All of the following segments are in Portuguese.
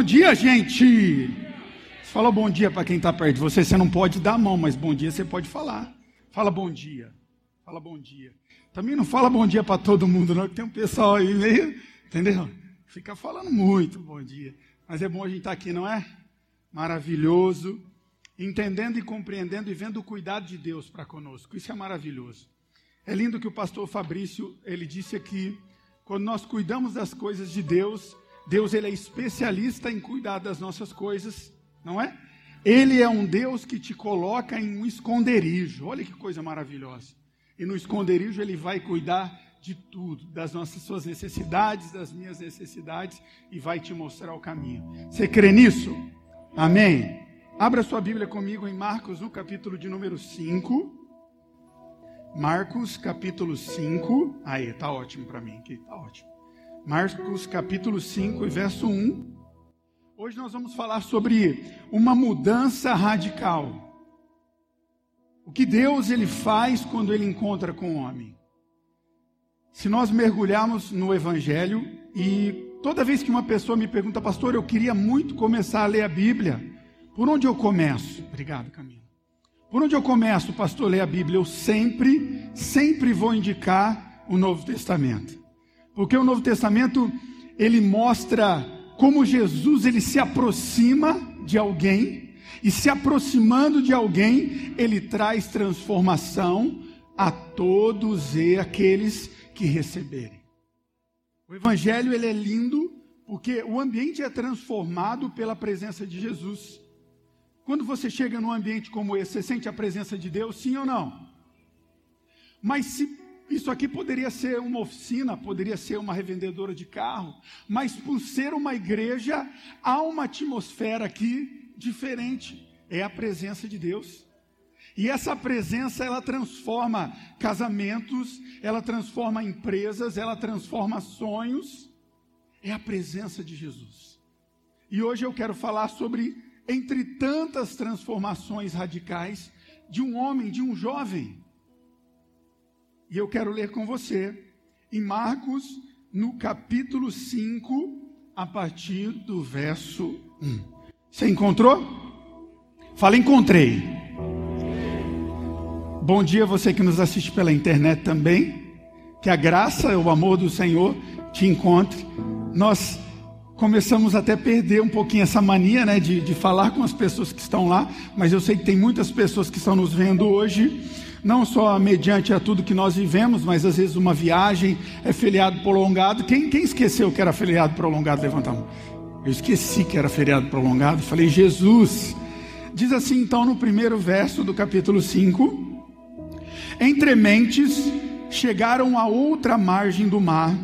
Bom dia, gente! Fala bom dia para quem está perto de você. Você não pode dar a mão, mas bom dia você pode falar. Fala bom dia. Fala bom dia. Também não fala bom dia para todo mundo, não, que tem um pessoal aí meio. Entendeu? Fica falando muito bom dia. Mas é bom a gente estar tá aqui, não é? Maravilhoso. Entendendo e compreendendo e vendo o cuidado de Deus para conosco. Isso é maravilhoso. É lindo que o pastor Fabrício, ele disse aqui, quando nós cuidamos das coisas de Deus, Deus ele é especialista em cuidar das nossas coisas não é? Ele é um Deus que te coloca em um esconderijo. Olha que coisa maravilhosa. E no esconderijo ele vai cuidar de tudo, das nossas suas necessidades, das minhas necessidades e vai te mostrar o caminho. Você crê nisso? Amém. Abra sua Bíblia comigo em Marcos, no capítulo de número 5. Marcos, capítulo 5. Aí, tá ótimo para mim aqui, tá ótimo. Marcos, capítulo 5, verso 1. Hoje nós vamos falar sobre uma mudança radical. O que Deus ele faz quando ele encontra com o homem. Se nós mergulharmos no evangelho e toda vez que uma pessoa me pergunta, pastor, eu queria muito começar a ler a Bíblia, por onde eu começo? Obrigado, Camila. Por onde eu começo, pastor, ler a Bíblia? Eu sempre, sempre vou indicar o Novo Testamento. Porque o Novo Testamento, ele mostra como Jesus ele se aproxima de alguém e se aproximando de alguém, ele traz transformação a todos e aqueles que receberem. O evangelho ele é lindo porque o ambiente é transformado pela presença de Jesus. Quando você chega num ambiente como esse, você sente a presença de Deus, sim ou não? Mas se isso aqui poderia ser uma oficina, poderia ser uma revendedora de carro, mas por ser uma igreja, há uma atmosfera aqui diferente. É a presença de Deus. E essa presença, ela transforma casamentos, ela transforma empresas, ela transforma sonhos. É a presença de Jesus. E hoje eu quero falar sobre, entre tantas transformações radicais, de um homem, de um jovem e eu quero ler com você em Marcos, no capítulo 5, a partir do verso 1. Você encontrou? Fala, encontrei. Bom dia você que nos assiste pela internet também. Que a graça, o amor do Senhor te encontre. Nós começamos até a perder um pouquinho essa mania né, de, de falar com as pessoas que estão lá, mas eu sei que tem muitas pessoas que estão nos vendo hoje não só mediante a tudo que nós vivemos, mas às vezes uma viagem é feriado prolongado. Quem, quem esqueceu que era feriado prolongado? Levanta a mão. Eu esqueci que era feriado prolongado. Falei, Jesus. Diz assim então no primeiro verso do capítulo 5: Entre mentes chegaram a outra margem do mar,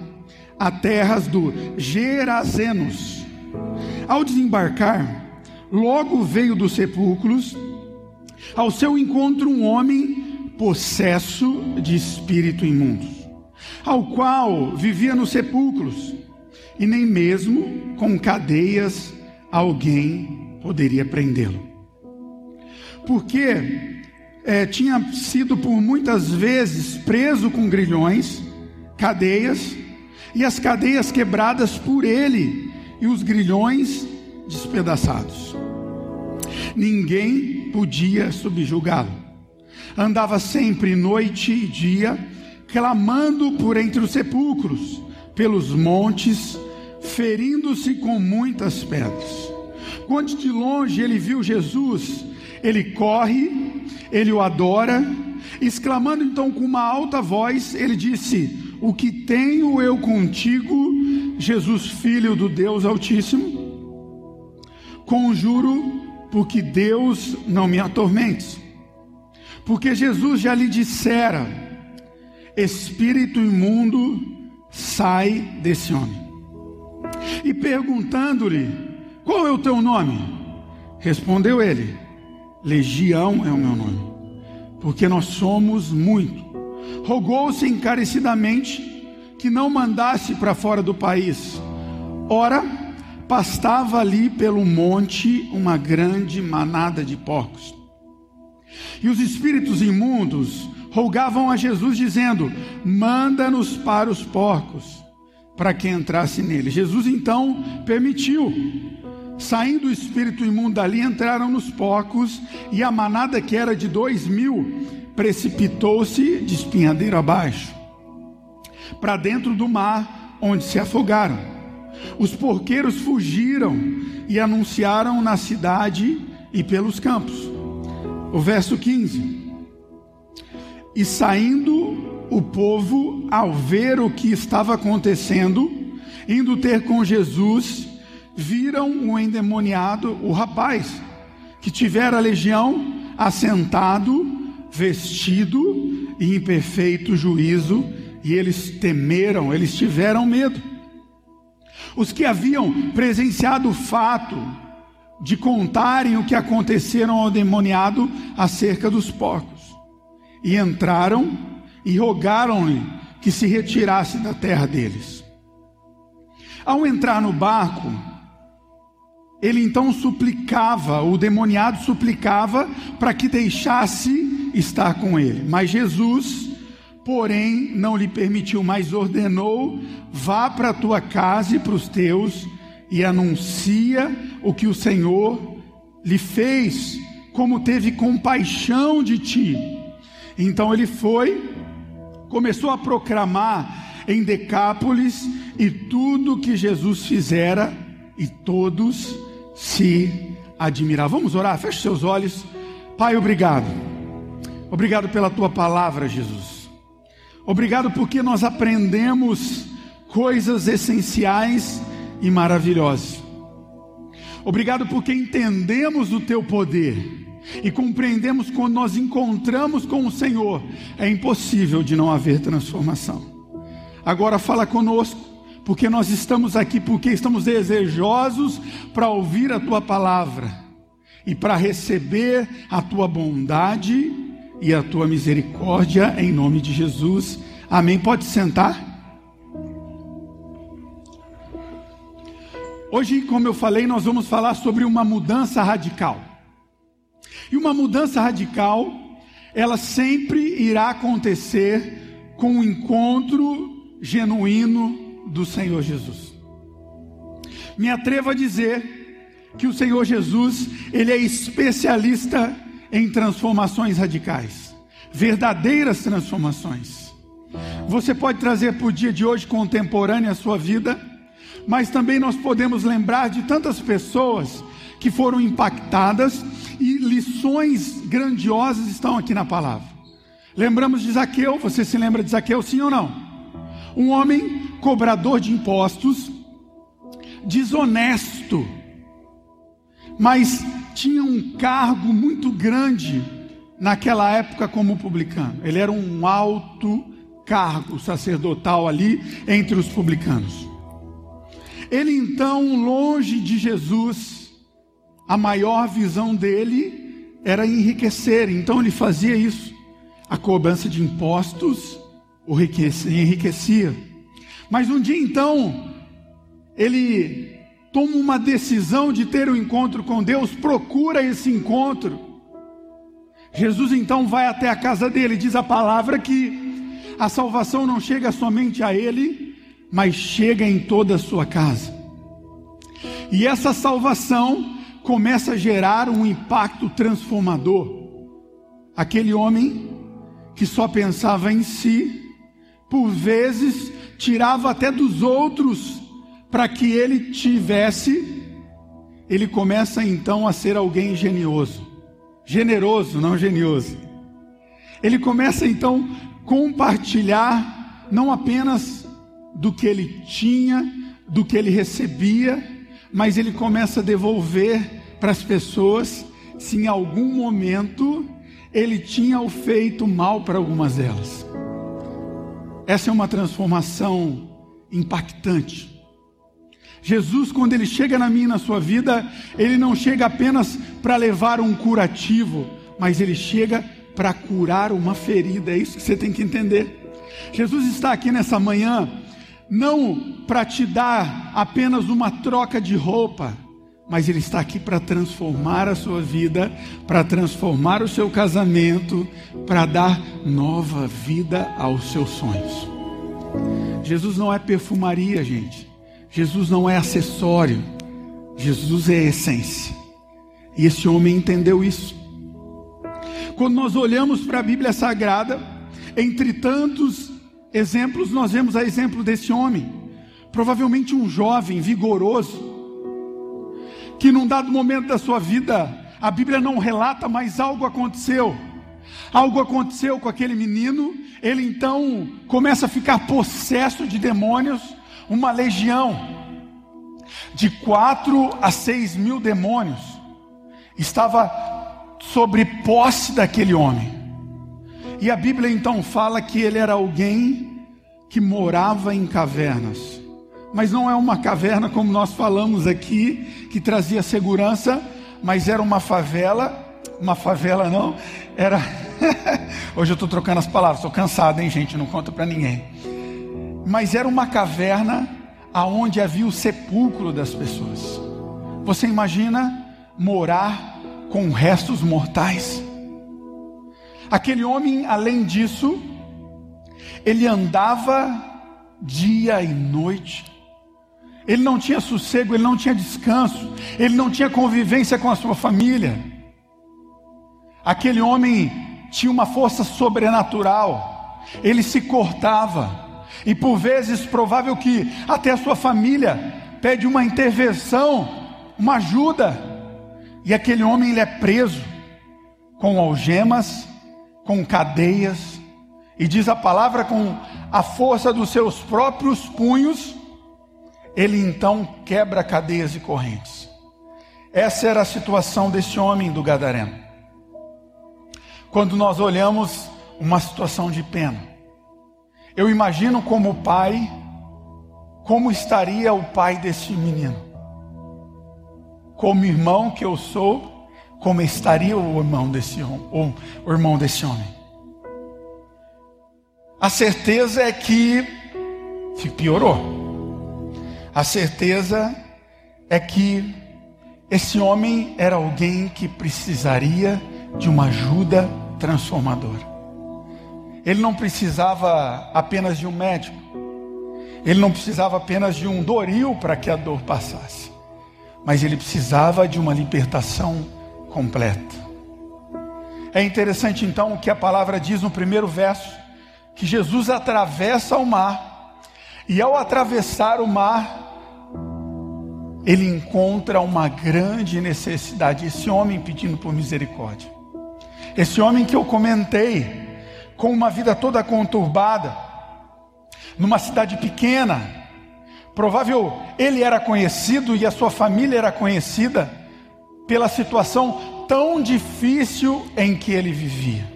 a terras do Gerazenos. Ao desembarcar, logo veio dos sepulcros ao seu encontro um homem possesso de espírito imundo, ao qual vivia nos sepulcros, e nem mesmo com cadeias alguém poderia prendê-lo. Porque é, tinha sido por muitas vezes preso com grilhões, cadeias, e as cadeias quebradas por ele, e os grilhões despedaçados. Ninguém podia subjugá-lo andava sempre noite e dia, clamando por entre os sepulcros, pelos montes, ferindo-se com muitas pedras. Quando de longe ele viu Jesus, ele corre, ele o adora, exclamando então com uma alta voz, ele disse: O que tenho eu contigo, Jesus, filho do Deus Altíssimo? Conjuro, porque Deus não me atormentes. Porque Jesus já lhe dissera: espírito imundo, sai desse homem. E perguntando-lhe: qual é o teu nome? Respondeu ele: Legião é o meu nome, porque nós somos muito. Rogou-se encarecidamente que não mandasse para fora do país. Ora, pastava ali pelo monte uma grande manada de porcos. E os espíritos imundos rogavam a Jesus, dizendo: Manda-nos para os porcos, para que entrasse nele. Jesus então permitiu. Saindo o espírito imundo dali, entraram nos porcos, e a manada, que era de dois mil, precipitou-se de espinhadeiro abaixo, para dentro do mar, onde se afogaram. Os porqueiros fugiram e anunciaram na cidade e pelos campos. O verso 15. E saindo o povo, ao ver o que estava acontecendo, indo ter com Jesus, viram o endemoniado, o rapaz, que tivera legião, assentado, vestido e em perfeito juízo, e eles temeram, eles tiveram medo. Os que haviam presenciado o fato de contarem o que aconteceram ao demoniado acerca dos porcos e entraram e rogaram-lhe que se retirasse da terra deles. Ao entrar no barco, ele então suplicava, o demoniado suplicava para que deixasse estar com ele. Mas Jesus, porém, não lhe permitiu, mas ordenou: vá para a tua casa e para os teus e anuncia o que o Senhor lhe fez, como teve compaixão de ti. Então ele foi, começou a proclamar em Decápolis e tudo que Jesus fizera, e todos se admiravam. Vamos orar, feche seus olhos. Pai, obrigado. Obrigado pela tua palavra, Jesus. Obrigado porque nós aprendemos coisas essenciais e maravilhosas. Obrigado porque entendemos o teu poder e compreendemos quando nós encontramos com o Senhor, é impossível de não haver transformação. Agora fala conosco, porque nós estamos aqui, porque estamos desejosos para ouvir a tua palavra e para receber a tua bondade e a tua misericórdia em nome de Jesus. Amém. Pode sentar. Hoje, como eu falei, nós vamos falar sobre uma mudança radical. E uma mudança radical, ela sempre irá acontecer com o encontro genuíno do Senhor Jesus. Me atrevo a dizer que o Senhor Jesus, ele é especialista em transformações radicais, verdadeiras transformações. Você pode trazer para o dia de hoje contemporâneo a sua vida, mas também nós podemos lembrar de tantas pessoas que foram impactadas e lições grandiosas estão aqui na palavra. Lembramos de Zaqueu, você se lembra de Zaqueu, sim ou não? Um homem cobrador de impostos, desonesto, mas tinha um cargo muito grande naquela época como publicano. Ele era um alto cargo sacerdotal ali entre os publicanos. Ele então, longe de Jesus, a maior visão dele era enriquecer, então ele fazia isso. A cobrança de impostos o enriquecia. Mas um dia então, ele toma uma decisão de ter um encontro com Deus, procura esse encontro. Jesus então vai até a casa dele, diz a palavra que a salvação não chega somente a ele, mas chega em toda a sua casa. E essa salvação começa a gerar um impacto transformador. Aquele homem que só pensava em si, por vezes tirava até dos outros para que ele tivesse, ele começa então a ser alguém genioso, generoso, não genioso. Ele começa então a compartilhar não apenas do que ele tinha, do que ele recebia, mas ele começa a devolver para as pessoas se em algum momento ele tinha feito mal para algumas delas. Essa é uma transformação impactante. Jesus, quando ele chega na minha e na sua vida, ele não chega apenas para levar um curativo, mas ele chega para curar uma ferida. É isso que você tem que entender. Jesus está aqui nessa manhã não para te dar apenas uma troca de roupa, mas Ele está aqui para transformar a sua vida, para transformar o seu casamento, para dar nova vida aos seus sonhos. Jesus não é perfumaria, gente. Jesus não é acessório. Jesus é essência. E esse homem entendeu isso. Quando nós olhamos para a Bíblia Sagrada, entre tantos exemplos, nós vemos a exemplo desse homem, provavelmente um jovem vigoroso, que num dado momento da sua vida, a Bíblia não relata, mas algo aconteceu. Algo aconteceu com aquele menino, ele então começa a ficar possesso de demônios, uma legião de quatro a seis mil demônios estava sobre posse daquele homem. E a Bíblia então fala que ele era alguém que morava em cavernas. Mas não é uma caverna como nós falamos aqui, que trazia segurança, mas era uma favela. Uma favela não, era. Hoje eu estou trocando as palavras, estou cansado, hein, gente? Não conta para ninguém. Mas era uma caverna aonde havia o sepulcro das pessoas. Você imagina morar com restos mortais? Aquele homem, além disso, ele andava dia e noite. Ele não tinha sossego, ele não tinha descanso, ele não tinha convivência com a sua família. Aquele homem tinha uma força sobrenatural, ele se cortava, e por vezes provável que até a sua família pede uma intervenção, uma ajuda, e aquele homem ele é preso com algemas, com cadeias, e diz a palavra com a força dos seus próprios punhos, ele então quebra cadeias e correntes. Essa era a situação desse homem do Gadareno. Quando nós olhamos uma situação de pena, eu imagino como pai, como estaria o pai desse menino, como irmão que eu sou, como estaria o irmão desse homem, o irmão desse homem. A certeza é que piorou. A certeza é que esse homem era alguém que precisaria de uma ajuda transformadora. Ele não precisava apenas de um médico. Ele não precisava apenas de um doril para que a dor passasse. Mas ele precisava de uma libertação completa. É interessante então o que a palavra diz no primeiro verso, que Jesus atravessa o mar, e ao atravessar o mar, ele encontra uma grande necessidade. Esse homem pedindo por misericórdia. Esse homem que eu comentei, com uma vida toda conturbada, numa cidade pequena, provável ele era conhecido e a sua família era conhecida pela situação tão difícil em que ele vivia.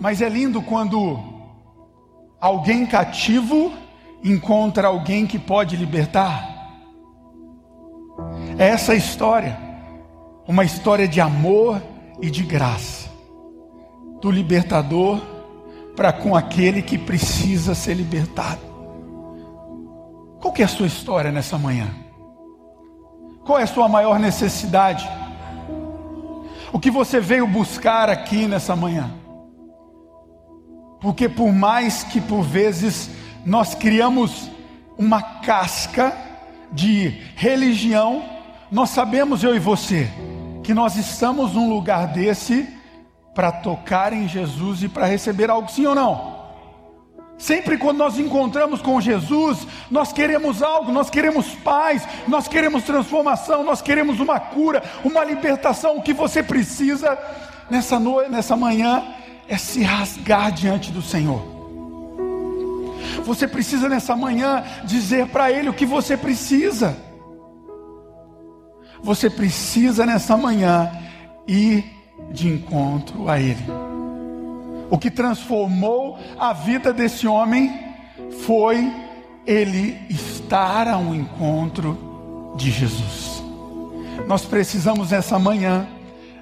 Mas é lindo quando alguém cativo encontra alguém que pode libertar. É essa história, uma história de amor e de graça, do libertador para com aquele que precisa ser libertado. Qual que é a sua história nessa manhã? Qual é a sua maior necessidade? O que você veio buscar aqui nessa manhã? Porque por mais que por vezes nós criamos uma casca de religião, nós sabemos eu e você que nós estamos num lugar desse para tocar em Jesus e para receber algo, sim ou não? Sempre quando nós encontramos com Jesus, nós queremos algo, nós queremos paz, nós queremos transformação, nós queremos uma cura, uma libertação. O que você precisa nessa noite, nessa manhã, é se rasgar diante do Senhor. Você precisa nessa manhã dizer para Ele o que você precisa. Você precisa nessa manhã ir de encontro a Ele. O que transformou a vida desse homem foi ele estar ao encontro de Jesus. Nós precisamos nessa manhã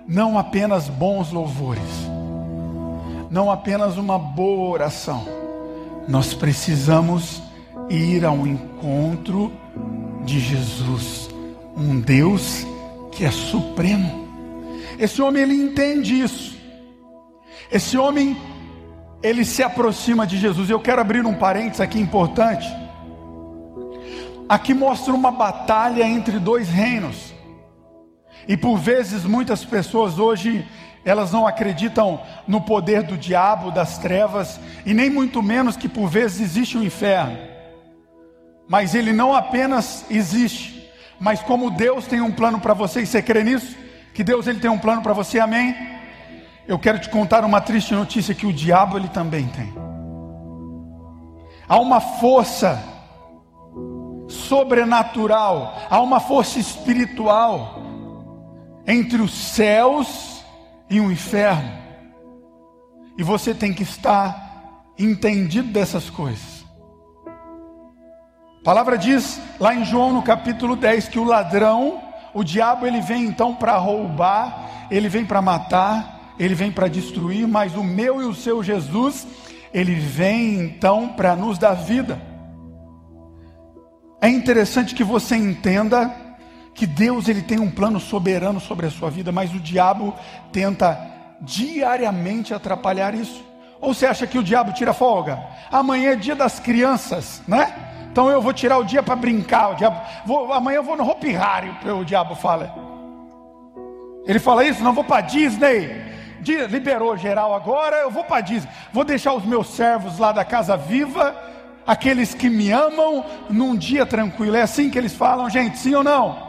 não apenas bons louvores, não apenas uma boa oração, nós precisamos ir ao encontro de Jesus, um Deus que é supremo. Esse homem ele entende isso. Esse homem, ele se aproxima de Jesus. Eu quero abrir um parênteses aqui importante. aqui mostra uma batalha entre dois reinos. E por vezes muitas pessoas hoje elas não acreditam no poder do diabo, das trevas, e nem muito menos que por vezes existe o inferno. Mas ele não apenas existe, mas como Deus tem um plano para você, e você crê nisso? Que Deus ele tem um plano para você, amém? Eu quero te contar uma triste notícia que o diabo ele também tem. Há uma força sobrenatural, há uma força espiritual entre os céus e o inferno. E você tem que estar entendido dessas coisas. A palavra diz lá em João no capítulo 10 que o ladrão, o diabo, ele vem então para roubar, ele vem para matar, ele vem para destruir, mas o meu e o seu Jesus, ele vem então para nos dar vida. É interessante que você entenda que Deus ele tem um plano soberano sobre a sua vida, mas o diabo tenta diariamente atrapalhar isso. Ou você acha que o diabo tira folga? Amanhã é dia das crianças, né? Então eu vou tirar o dia para brincar. O diabo, vou, amanhã eu vou no Hopi Hari, o diabo fala. Ele fala isso, não vou para Disney. Liberou geral agora, eu vou para Disney. Vou deixar os meus servos lá da casa viva aqueles que me amam num dia tranquilo. É assim que eles falam, gente, sim ou não?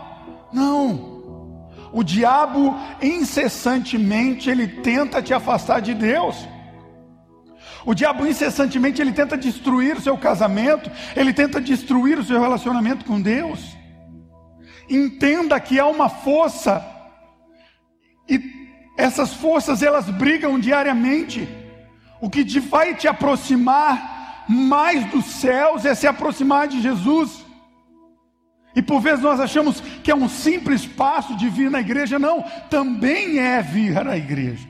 Não. O diabo incessantemente ele tenta te afastar de Deus. O diabo incessantemente ele tenta destruir o seu casamento, ele tenta destruir o seu relacionamento com Deus. Entenda que há uma força e essas forças elas brigam diariamente. O que vai te aproximar mais dos céus é se aproximar de Jesus. E por vezes nós achamos que é um simples passo de vir na igreja, não, também é vir à igreja.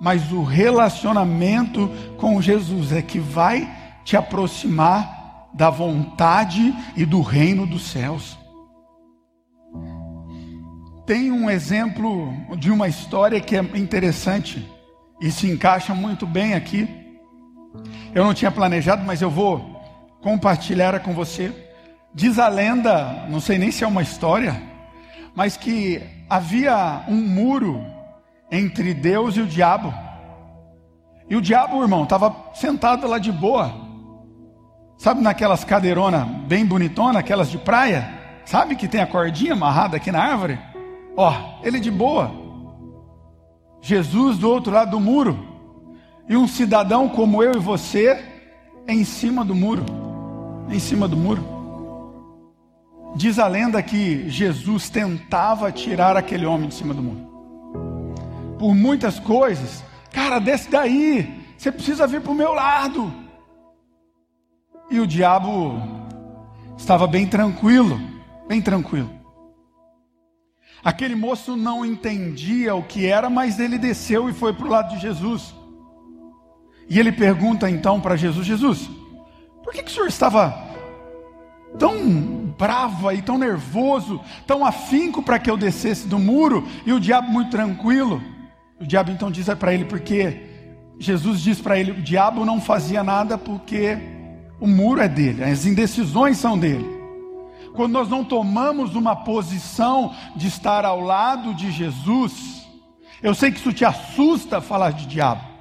Mas o relacionamento com Jesus é que vai te aproximar da vontade e do reino dos céus. Tem um exemplo de uma história que é interessante e se encaixa muito bem aqui. Eu não tinha planejado, mas eu vou compartilhar com você. Diz a lenda, não sei nem se é uma história, mas que havia um muro entre Deus e o diabo. E o diabo, irmão, estava sentado lá de boa. Sabe naquelas cadeironas bem bonitonas, aquelas de praia? Sabe que tem a cordinha amarrada aqui na árvore? Ó, ele de boa. Jesus do outro lado do muro e um cidadão como eu e você em cima do muro. Em cima do muro. Diz a lenda que Jesus tentava tirar aquele homem de cima do muro. Por muitas coisas. Cara, desce daí. Você precisa vir para o meu lado. E o diabo estava bem tranquilo. Bem tranquilo. Aquele moço não entendia o que era, mas ele desceu e foi para o lado de Jesus. E ele pergunta então para Jesus: Jesus, por que, que o senhor estava tão bravo e tão nervoso, tão afinco para que eu descesse do muro e o diabo muito tranquilo? O diabo então diz para ele: porque Jesus diz para ele: o diabo não fazia nada porque o muro é dele, as indecisões são dele. Quando nós não tomamos uma posição de estar ao lado de Jesus, eu sei que isso te assusta falar de diabo.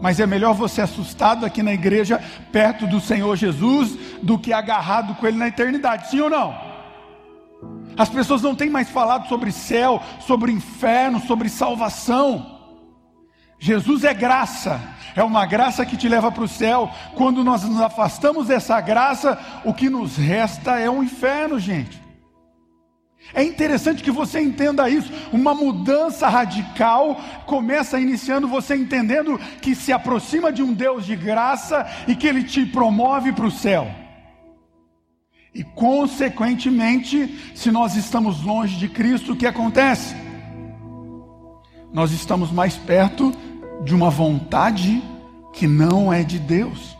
Mas é melhor você assustado aqui na igreja, perto do Senhor Jesus, do que agarrado com Ele na eternidade, sim ou não? As pessoas não têm mais falado sobre céu, sobre inferno, sobre salvação. Jesus é graça, é uma graça que te leva para o céu. Quando nós nos afastamos dessa graça, o que nos resta é um inferno, gente. É interessante que você entenda isso. Uma mudança radical começa iniciando você entendendo que se aproxima de um Deus de graça e que ele te promove para o céu. E consequentemente, se nós estamos longe de Cristo, o que acontece? Nós estamos mais perto de uma vontade que não é de Deus.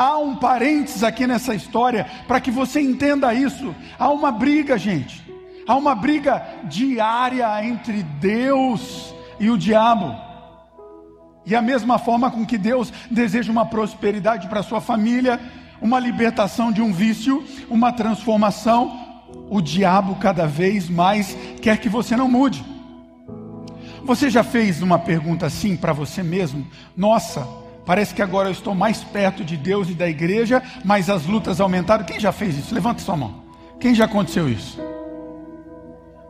Há um parênteses aqui nessa história para que você entenda isso. Há uma briga, gente. Há uma briga diária entre Deus e o diabo. E a mesma forma com que Deus deseja uma prosperidade para sua família, uma libertação de um vício, uma transformação, o diabo cada vez mais quer que você não mude. Você já fez uma pergunta assim para você mesmo? Nossa, parece que agora eu estou mais perto de Deus e da igreja, mas as lutas aumentaram. Quem já fez isso? Levanta sua mão. Quem já aconteceu isso?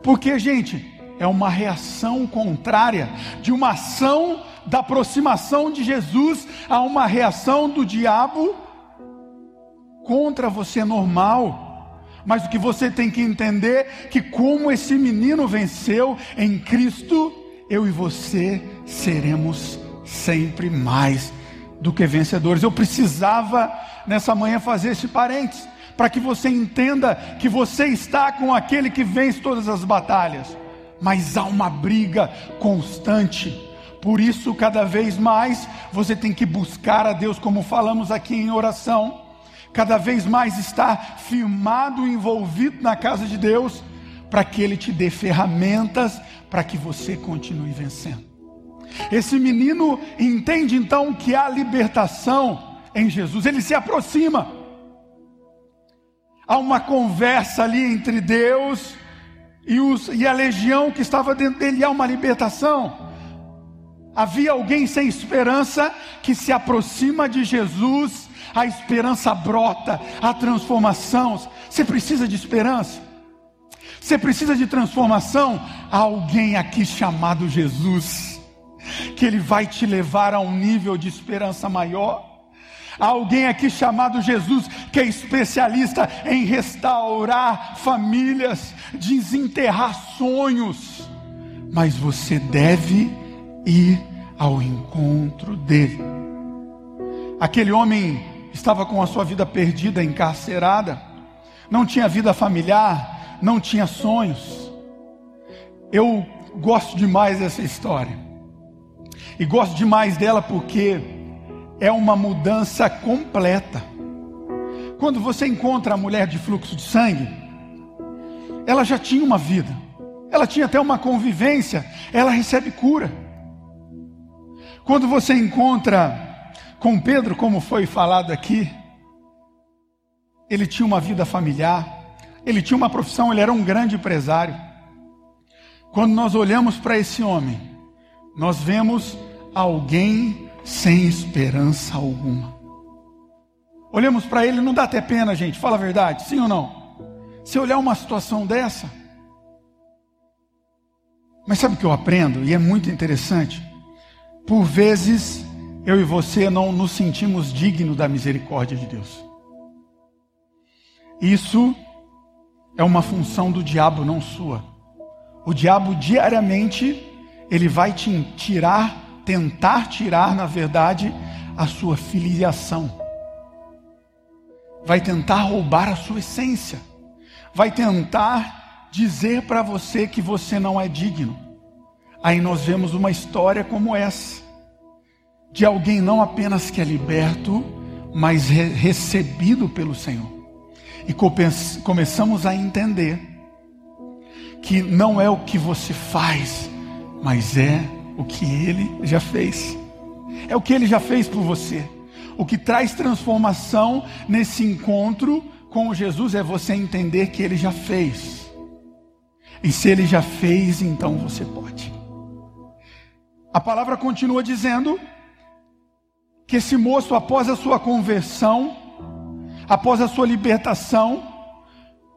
Porque, gente, é uma reação contrária de uma ação da aproximação de Jesus a uma reação do diabo contra você normal. Mas o que você tem que entender que como esse menino venceu em Cristo, eu e você seremos sempre mais do que vencedores. Eu precisava nessa manhã fazer esse parênteses para que você entenda que você está com aquele que vence todas as batalhas. Mas há uma briga constante. Por isso, cada vez mais, você tem que buscar a Deus, como falamos aqui em oração cada vez mais estar firmado, envolvido na casa de Deus, para que Ele te dê ferramentas para que você continue vencendo. Esse menino entende então que há libertação em Jesus, ele se aproxima. Há uma conversa ali entre Deus e, os, e a legião que estava dentro dele, há uma libertação. Havia alguém sem esperança que se aproxima de Jesus a esperança brota, a transformação. Você precisa de esperança? Você precisa de transformação? Há alguém aqui chamado Jesus, que ele vai te levar a um nível de esperança maior. Há alguém aqui chamado Jesus, que é especialista em restaurar famílias, desenterrar sonhos. Mas você deve ir ao encontro dele. Aquele homem estava com a sua vida perdida, encarcerada, não tinha vida familiar, não tinha sonhos. Eu gosto demais dessa história. E gosto demais dela porque é uma mudança completa. Quando você encontra a mulher de fluxo de sangue, ela já tinha uma vida, ela tinha até uma convivência, ela recebe cura. Quando você encontra com Pedro, como foi falado aqui, ele tinha uma vida familiar, ele tinha uma profissão, ele era um grande empresário. Quando nós olhamos para esse homem, nós vemos alguém sem esperança alguma. Olhamos para ele, não dá até pena, gente, fala a verdade, sim ou não? Se olhar uma situação dessa. Mas sabe o que eu aprendo? E é muito interessante. Por vezes eu e você não nos sentimos dignos da misericórdia de Deus. Isso é uma função do diabo, não sua. O diabo diariamente ele vai te tirar, tentar tirar, na verdade, a sua filiação. Vai tentar roubar a sua essência. Vai tentar dizer para você que você não é digno. Aí nós vemos uma história como essa de alguém não apenas que é liberto, mas re recebido pelo Senhor. E começamos a entender que não é o que você faz, mas é o que Ele já fez. É o que Ele já fez por você. O que traz transformação nesse encontro com Jesus é você entender que Ele já fez. E se Ele já fez, então você pode. A palavra continua dizendo que esse moço, após a sua conversão, após a sua libertação,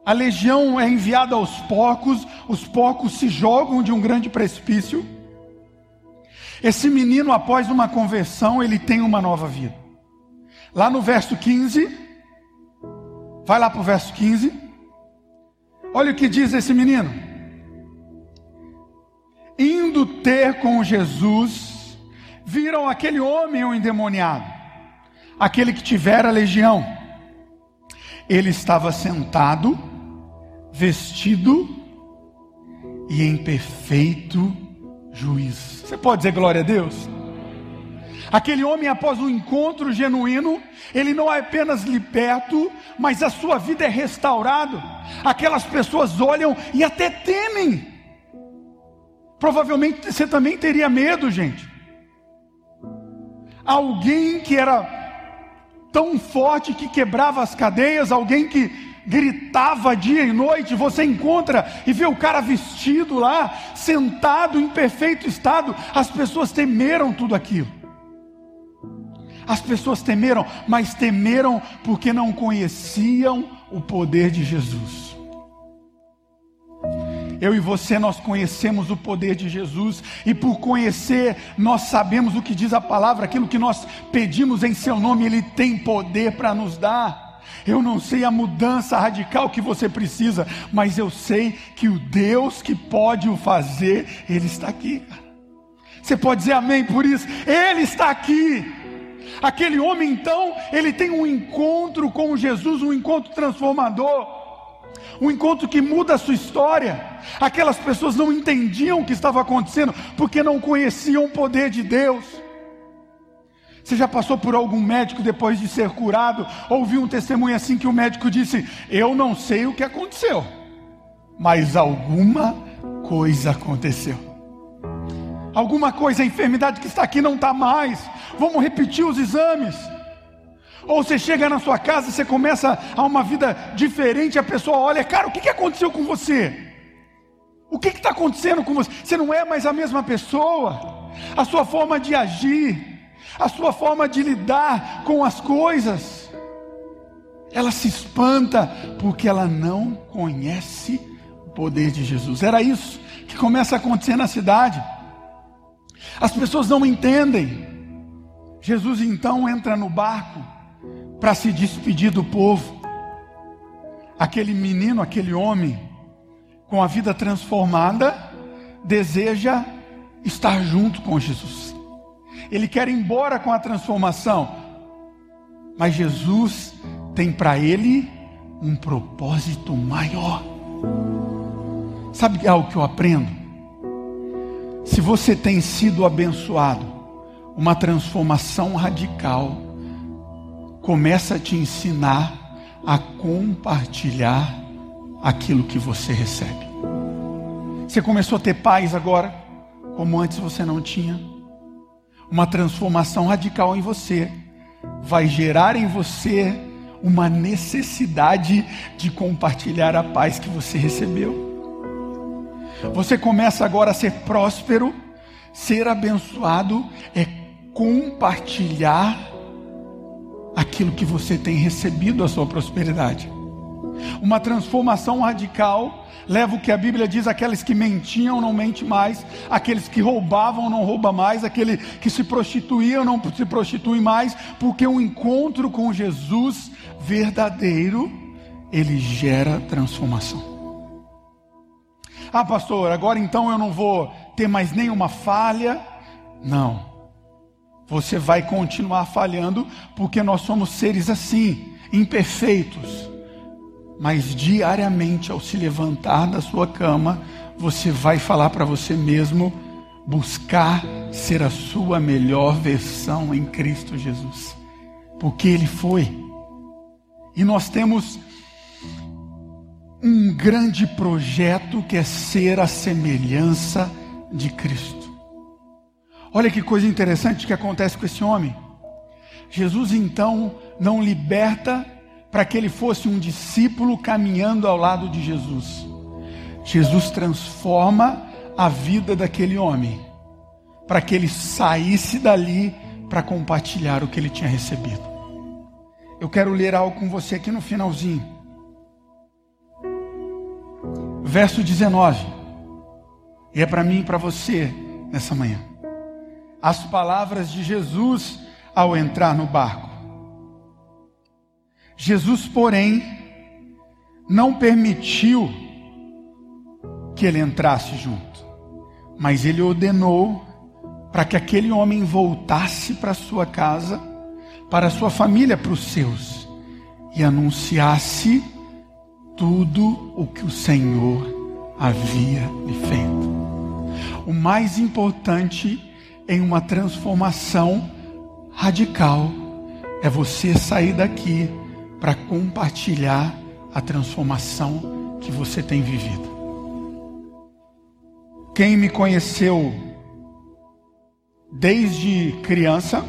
a legião é enviada aos porcos, os porcos se jogam de um grande precipício. Esse menino, após uma conversão, ele tem uma nova vida. Lá no verso 15, vai lá para o verso 15. Olha o que diz esse menino. Indo ter com Jesus, viram aquele homem o endemoniado, aquele que tivera legião. Ele estava sentado, vestido e em perfeito juízo. Você pode dizer glória a Deus? Aquele homem, após um encontro genuíno, ele não é apenas liberto, mas a sua vida é restaurada. Aquelas pessoas olham e até temem. Provavelmente você também teria medo, gente alguém que era tão forte que quebrava as cadeias, alguém que gritava dia e noite, você encontra e vê o cara vestido lá, sentado em perfeito estado, as pessoas temeram tudo aquilo. As pessoas temeram, mas temeram porque não conheciam o poder de Jesus. Eu e você, nós conhecemos o poder de Jesus, e por conhecer, nós sabemos o que diz a palavra, aquilo que nós pedimos em Seu nome, Ele tem poder para nos dar. Eu não sei a mudança radical que você precisa, mas eu sei que o Deus que pode o fazer, Ele está aqui. Você pode dizer amém por isso? Ele está aqui. Aquele homem, então, ele tem um encontro com Jesus, um encontro transformador um encontro que muda a sua história. Aquelas pessoas não entendiam o que estava acontecendo porque não conheciam o poder de Deus. Você já passou por algum médico depois de ser curado? Ouviu um testemunho assim que o médico disse: Eu não sei o que aconteceu, mas alguma coisa aconteceu. Alguma coisa, a enfermidade que está aqui não está mais. Vamos repetir os exames. Ou você chega na sua casa, você começa a uma vida diferente, a pessoa olha, cara, o que aconteceu com você? O que está acontecendo com você? Você não é mais a mesma pessoa. A sua forma de agir, a sua forma de lidar com as coisas, ela se espanta porque ela não conhece o poder de Jesus. Era isso que começa a acontecer na cidade. As pessoas não entendem. Jesus então entra no barco para se despedir do povo. Aquele menino, aquele homem, com a vida transformada, deseja estar junto com Jesus. Ele quer ir embora com a transformação, mas Jesus tem para ele um propósito maior. Sabe algo que eu aprendo? Se você tem sido abençoado, uma transformação radical, começa a te ensinar a compartilhar aquilo que você recebe. Você começou a ter paz agora, como antes você não tinha. Uma transformação radical em você vai gerar em você uma necessidade de compartilhar a paz que você recebeu. Você começa agora a ser próspero, ser abençoado é compartilhar aquilo que você tem recebido a sua prosperidade. Uma transformação radical leva o que a Bíblia diz: aqueles que mentiam não mente mais, aqueles que roubavam não rouba mais, aquele que se prostituíam não se prostitui mais, porque o um encontro com Jesus verdadeiro ele gera transformação. Ah, pastor, agora então eu não vou ter mais nenhuma falha. Não. Você vai continuar falhando, porque nós somos seres assim, imperfeitos. Mas diariamente, ao se levantar da sua cama, você vai falar para você mesmo: buscar ser a sua melhor versão em Cristo Jesus, porque Ele foi. E nós temos um grande projeto que é ser a semelhança de Cristo. Olha que coisa interessante que acontece com esse homem. Jesus então não liberta para que ele fosse um discípulo caminhando ao lado de Jesus. Jesus transforma a vida daquele homem para que ele saísse dali para compartilhar o que ele tinha recebido. Eu quero ler algo com você aqui no finalzinho. Verso 19. E é para mim e para você nessa manhã as palavras de Jesus ao entrar no barco. Jesus, porém, não permitiu que ele entrasse junto, mas ele ordenou para que aquele homem voltasse para sua casa, para sua família, para os seus, e anunciasse tudo o que o Senhor havia lhe feito. O mais importante em uma transformação radical. É você sair daqui para compartilhar a transformação que você tem vivido. Quem me conheceu desde criança,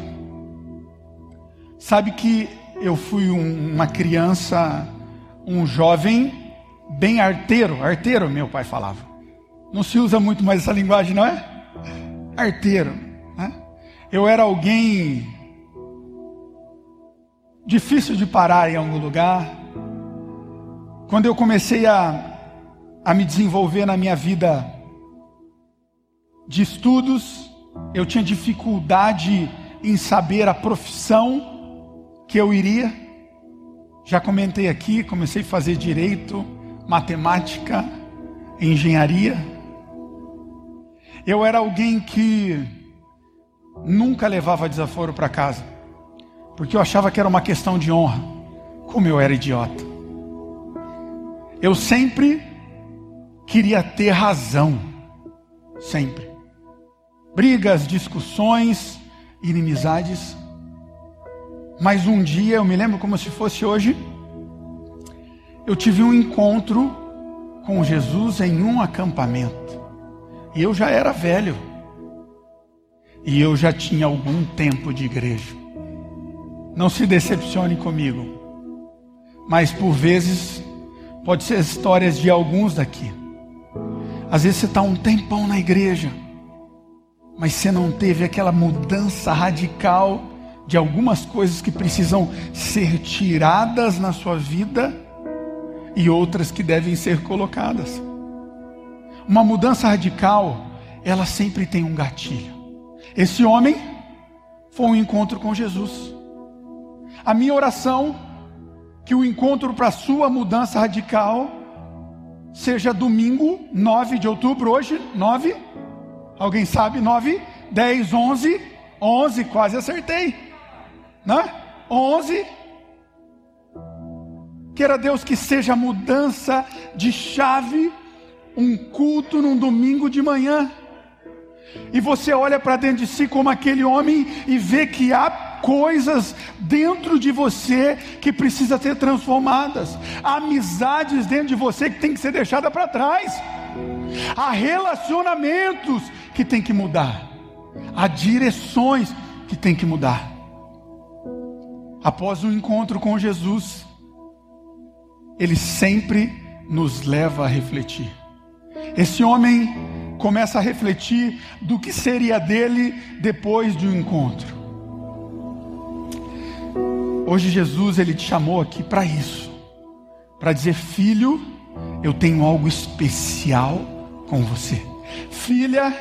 sabe que eu fui um, uma criança, um jovem bem arteiro. Arteiro, meu pai falava. Não se usa muito mais essa linguagem, não é? Arteiro. Né? Eu era alguém difícil de parar em algum lugar. Quando eu comecei a, a me desenvolver na minha vida de estudos, eu tinha dificuldade em saber a profissão que eu iria. Já comentei aqui, comecei a fazer direito, matemática, engenharia. Eu era alguém que nunca levava desaforo para casa, porque eu achava que era uma questão de honra. Como eu era idiota. Eu sempre queria ter razão, sempre. Brigas, discussões, inimizades. Mas um dia, eu me lembro como se fosse hoje, eu tive um encontro com Jesus em um acampamento. E eu já era velho. E eu já tinha algum tempo de igreja. Não se decepcione comigo. Mas por vezes pode ser histórias de alguns daqui. Às vezes você está um tempão na igreja, mas você não teve aquela mudança radical de algumas coisas que precisam ser tiradas na sua vida e outras que devem ser colocadas. Uma mudança radical, ela sempre tem um gatilho. Esse homem foi um encontro com Jesus. A minha oração que o encontro para sua mudança radical seja domingo, 9 de outubro, hoje, 9. Alguém sabe? 9, 10, 11, 11, quase acertei. Né? 11 Queira Deus que seja mudança de chave, um culto num domingo de manhã. E você olha para dentro de si como aquele homem e vê que há coisas dentro de você que precisa ser transformadas. Há amizades dentro de você que tem que ser deixada para trás. Há relacionamentos que tem que mudar. Há direções que tem que mudar. Após o um encontro com Jesus, ele sempre nos leva a refletir. Esse homem começa a refletir do que seria dele depois de um encontro. Hoje Jesus ele te chamou aqui para isso, para dizer filho, eu tenho algo especial com você. Filha,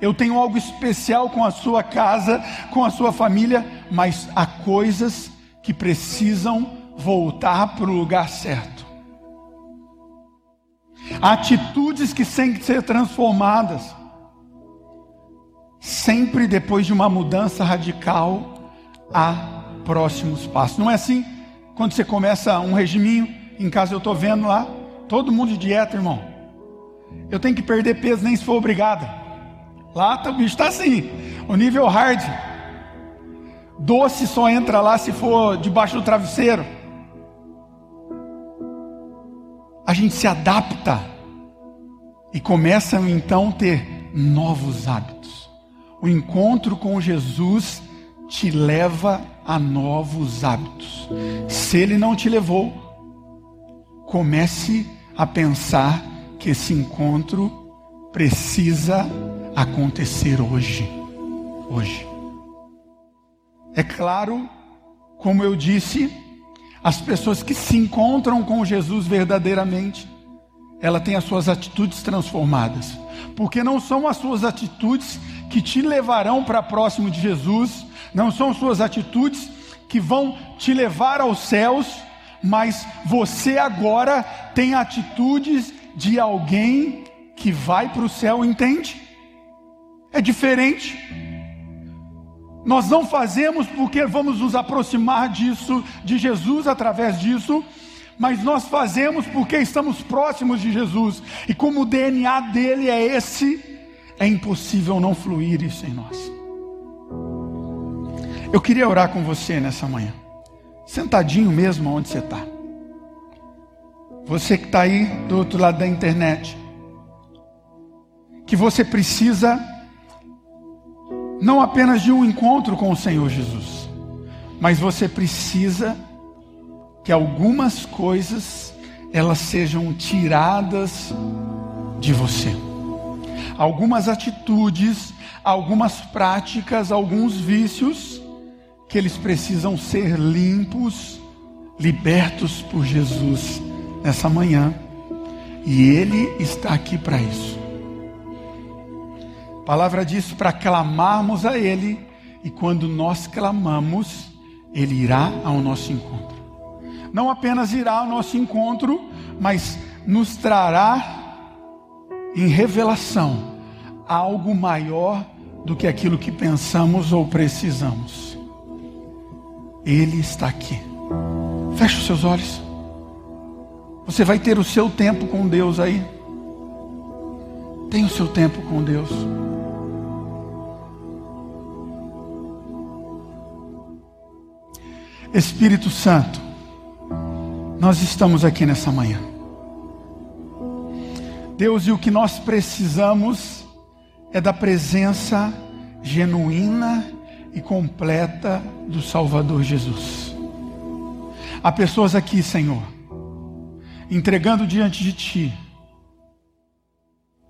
eu tenho algo especial com a sua casa, com a sua família, mas há coisas que precisam voltar para o lugar certo. Atitudes que têm que ser transformadas. Sempre depois de uma mudança radical, há próximos passos. Não é assim? Quando você começa um regiminho, em casa eu estou vendo lá, todo mundo de dieta, irmão. Eu tenho que perder peso nem se for obrigada. Lá tá, o bicho está assim, o nível hard. Doce só entra lá se for debaixo do travesseiro. a gente se adapta e começa então a ter novos hábitos. O encontro com Jesus te leva a novos hábitos. Se ele não te levou, comece a pensar que esse encontro precisa acontecer hoje. Hoje. É claro, como eu disse, as pessoas que se encontram com Jesus verdadeiramente, ela tem as suas atitudes transformadas. Porque não são as suas atitudes que te levarão para próximo de Jesus, não são suas atitudes que vão te levar aos céus, mas você agora tem atitudes de alguém que vai para o céu, entende? É diferente. Nós não fazemos porque vamos nos aproximar disso, de Jesus através disso, mas nós fazemos porque estamos próximos de Jesus. E como o DNA dele é esse, é impossível não fluir isso em nós. Eu queria orar com você nessa manhã, sentadinho mesmo onde você está. Você que está aí do outro lado da internet, que você precisa não apenas de um encontro com o Senhor Jesus, Mas você precisa que algumas coisas elas sejam tiradas de você. Algumas atitudes, algumas práticas, alguns vícios que eles precisam ser limpos, libertos por Jesus nessa manhã. E ele está aqui para isso. A palavra diz para clamarmos a ele e quando nós clamamos, ele irá ao nosso encontro. Não apenas irá ao nosso encontro, mas nos trará em revelação algo maior do que aquilo que pensamos ou precisamos. Ele está aqui. Feche os seus olhos. Você vai ter o seu tempo com Deus aí. Tem o seu tempo com Deus. Espírito Santo, nós estamos aqui nessa manhã. Deus, e o que nós precisamos é da presença genuína e completa do Salvador Jesus. Há pessoas aqui, Senhor, entregando diante de Ti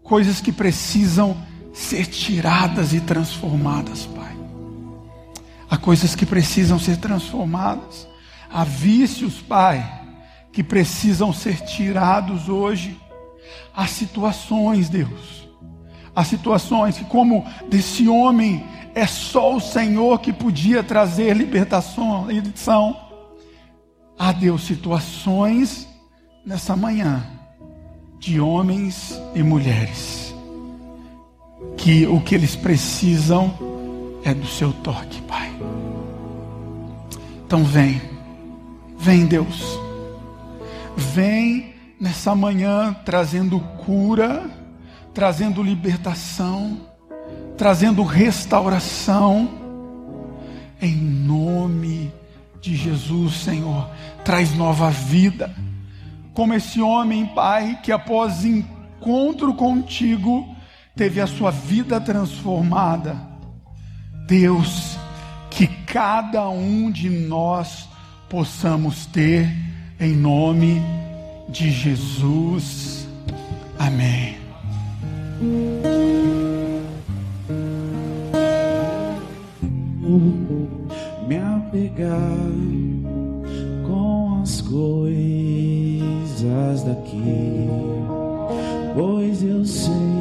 coisas que precisam ser tiradas e transformadas, Pai. Há coisas que precisam ser transformadas. Há vícios, Pai, que precisam ser tirados hoje. Há situações, Deus. Há situações que, como desse homem, é só o Senhor que podia trazer libertação. Edição. Há, Deus, situações nessa manhã de homens e mulheres que o que eles precisam é do seu toque, Pai. Então vem, vem Deus, vem nessa manhã trazendo cura, trazendo libertação, trazendo restauração, em nome de Jesus, Senhor, traz nova vida, como esse homem, Pai, que após encontro contigo, teve a sua vida transformada Deus, que cada um de nós possamos ter, em nome de Jesus. Amém. Me apegar com as coisas daqui, pois eu sei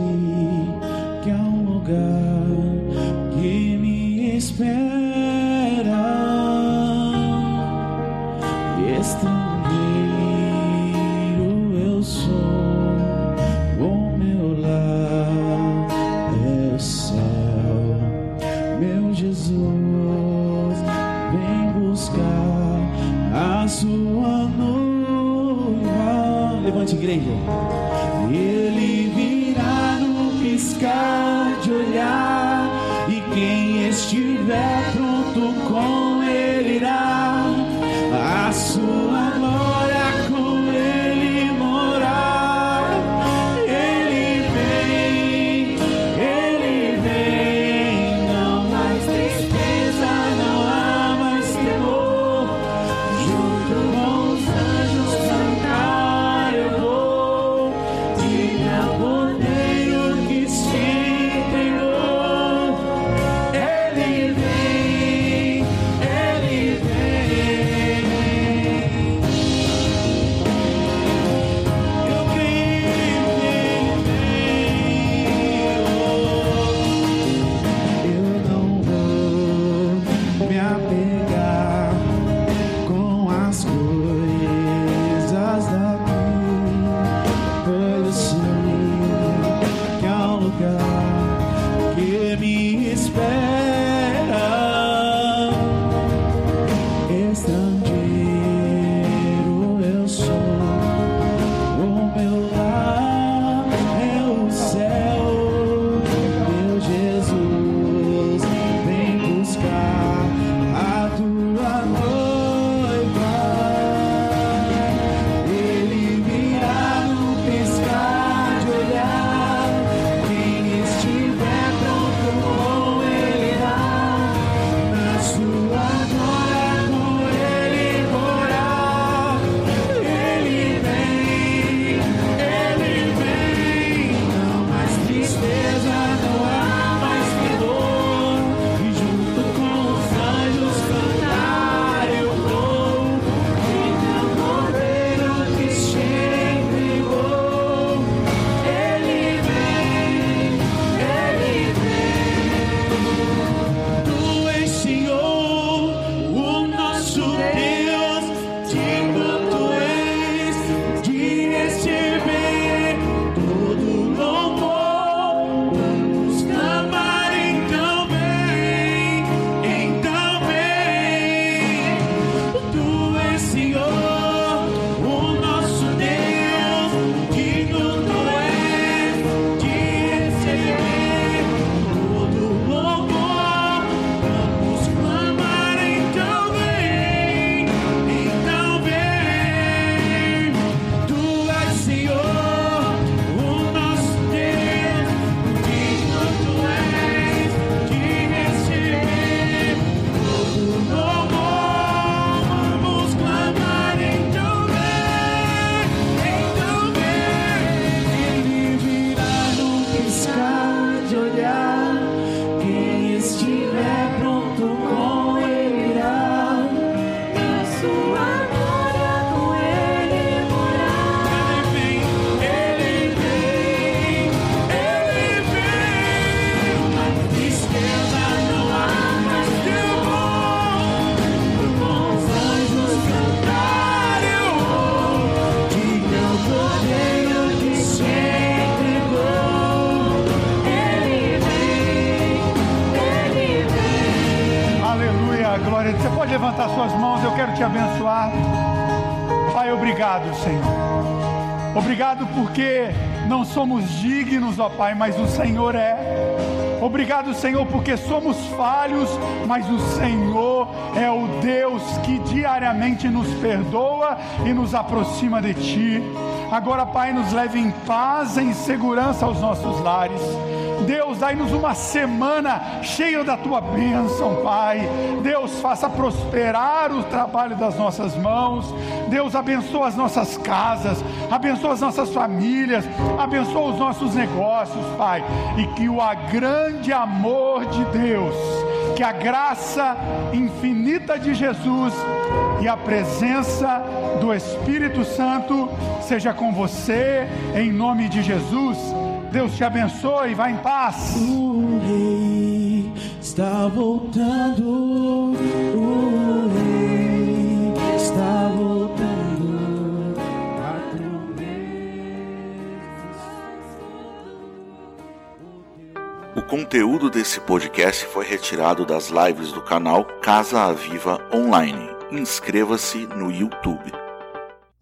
levantar suas mãos, eu quero te abençoar. Pai, obrigado, Senhor. Obrigado porque não somos dignos, ó Pai, mas o Senhor é. Obrigado, Senhor, porque somos falhos, mas o Senhor é o Deus que diariamente nos perdoa e nos aproxima de Ti. Agora, Pai, nos leve em paz, em segurança aos nossos lares. Deus, dai-nos uma semana cheia da tua bênção, Pai. Deus, faça prosperar o trabalho das nossas mãos. Deus, abençoa as nossas casas, abençoa as nossas famílias, abençoa os nossos negócios, Pai. E que o grande amor de Deus, que a graça infinita de Jesus e a presença do Espírito Santo seja com você, em nome de Jesus. Deus te abençoe, vá em paz. O rei está voltando. O rei está voltando. A O conteúdo desse podcast foi retirado das lives do canal Casa Aviva Online. Inscreva-se no YouTube.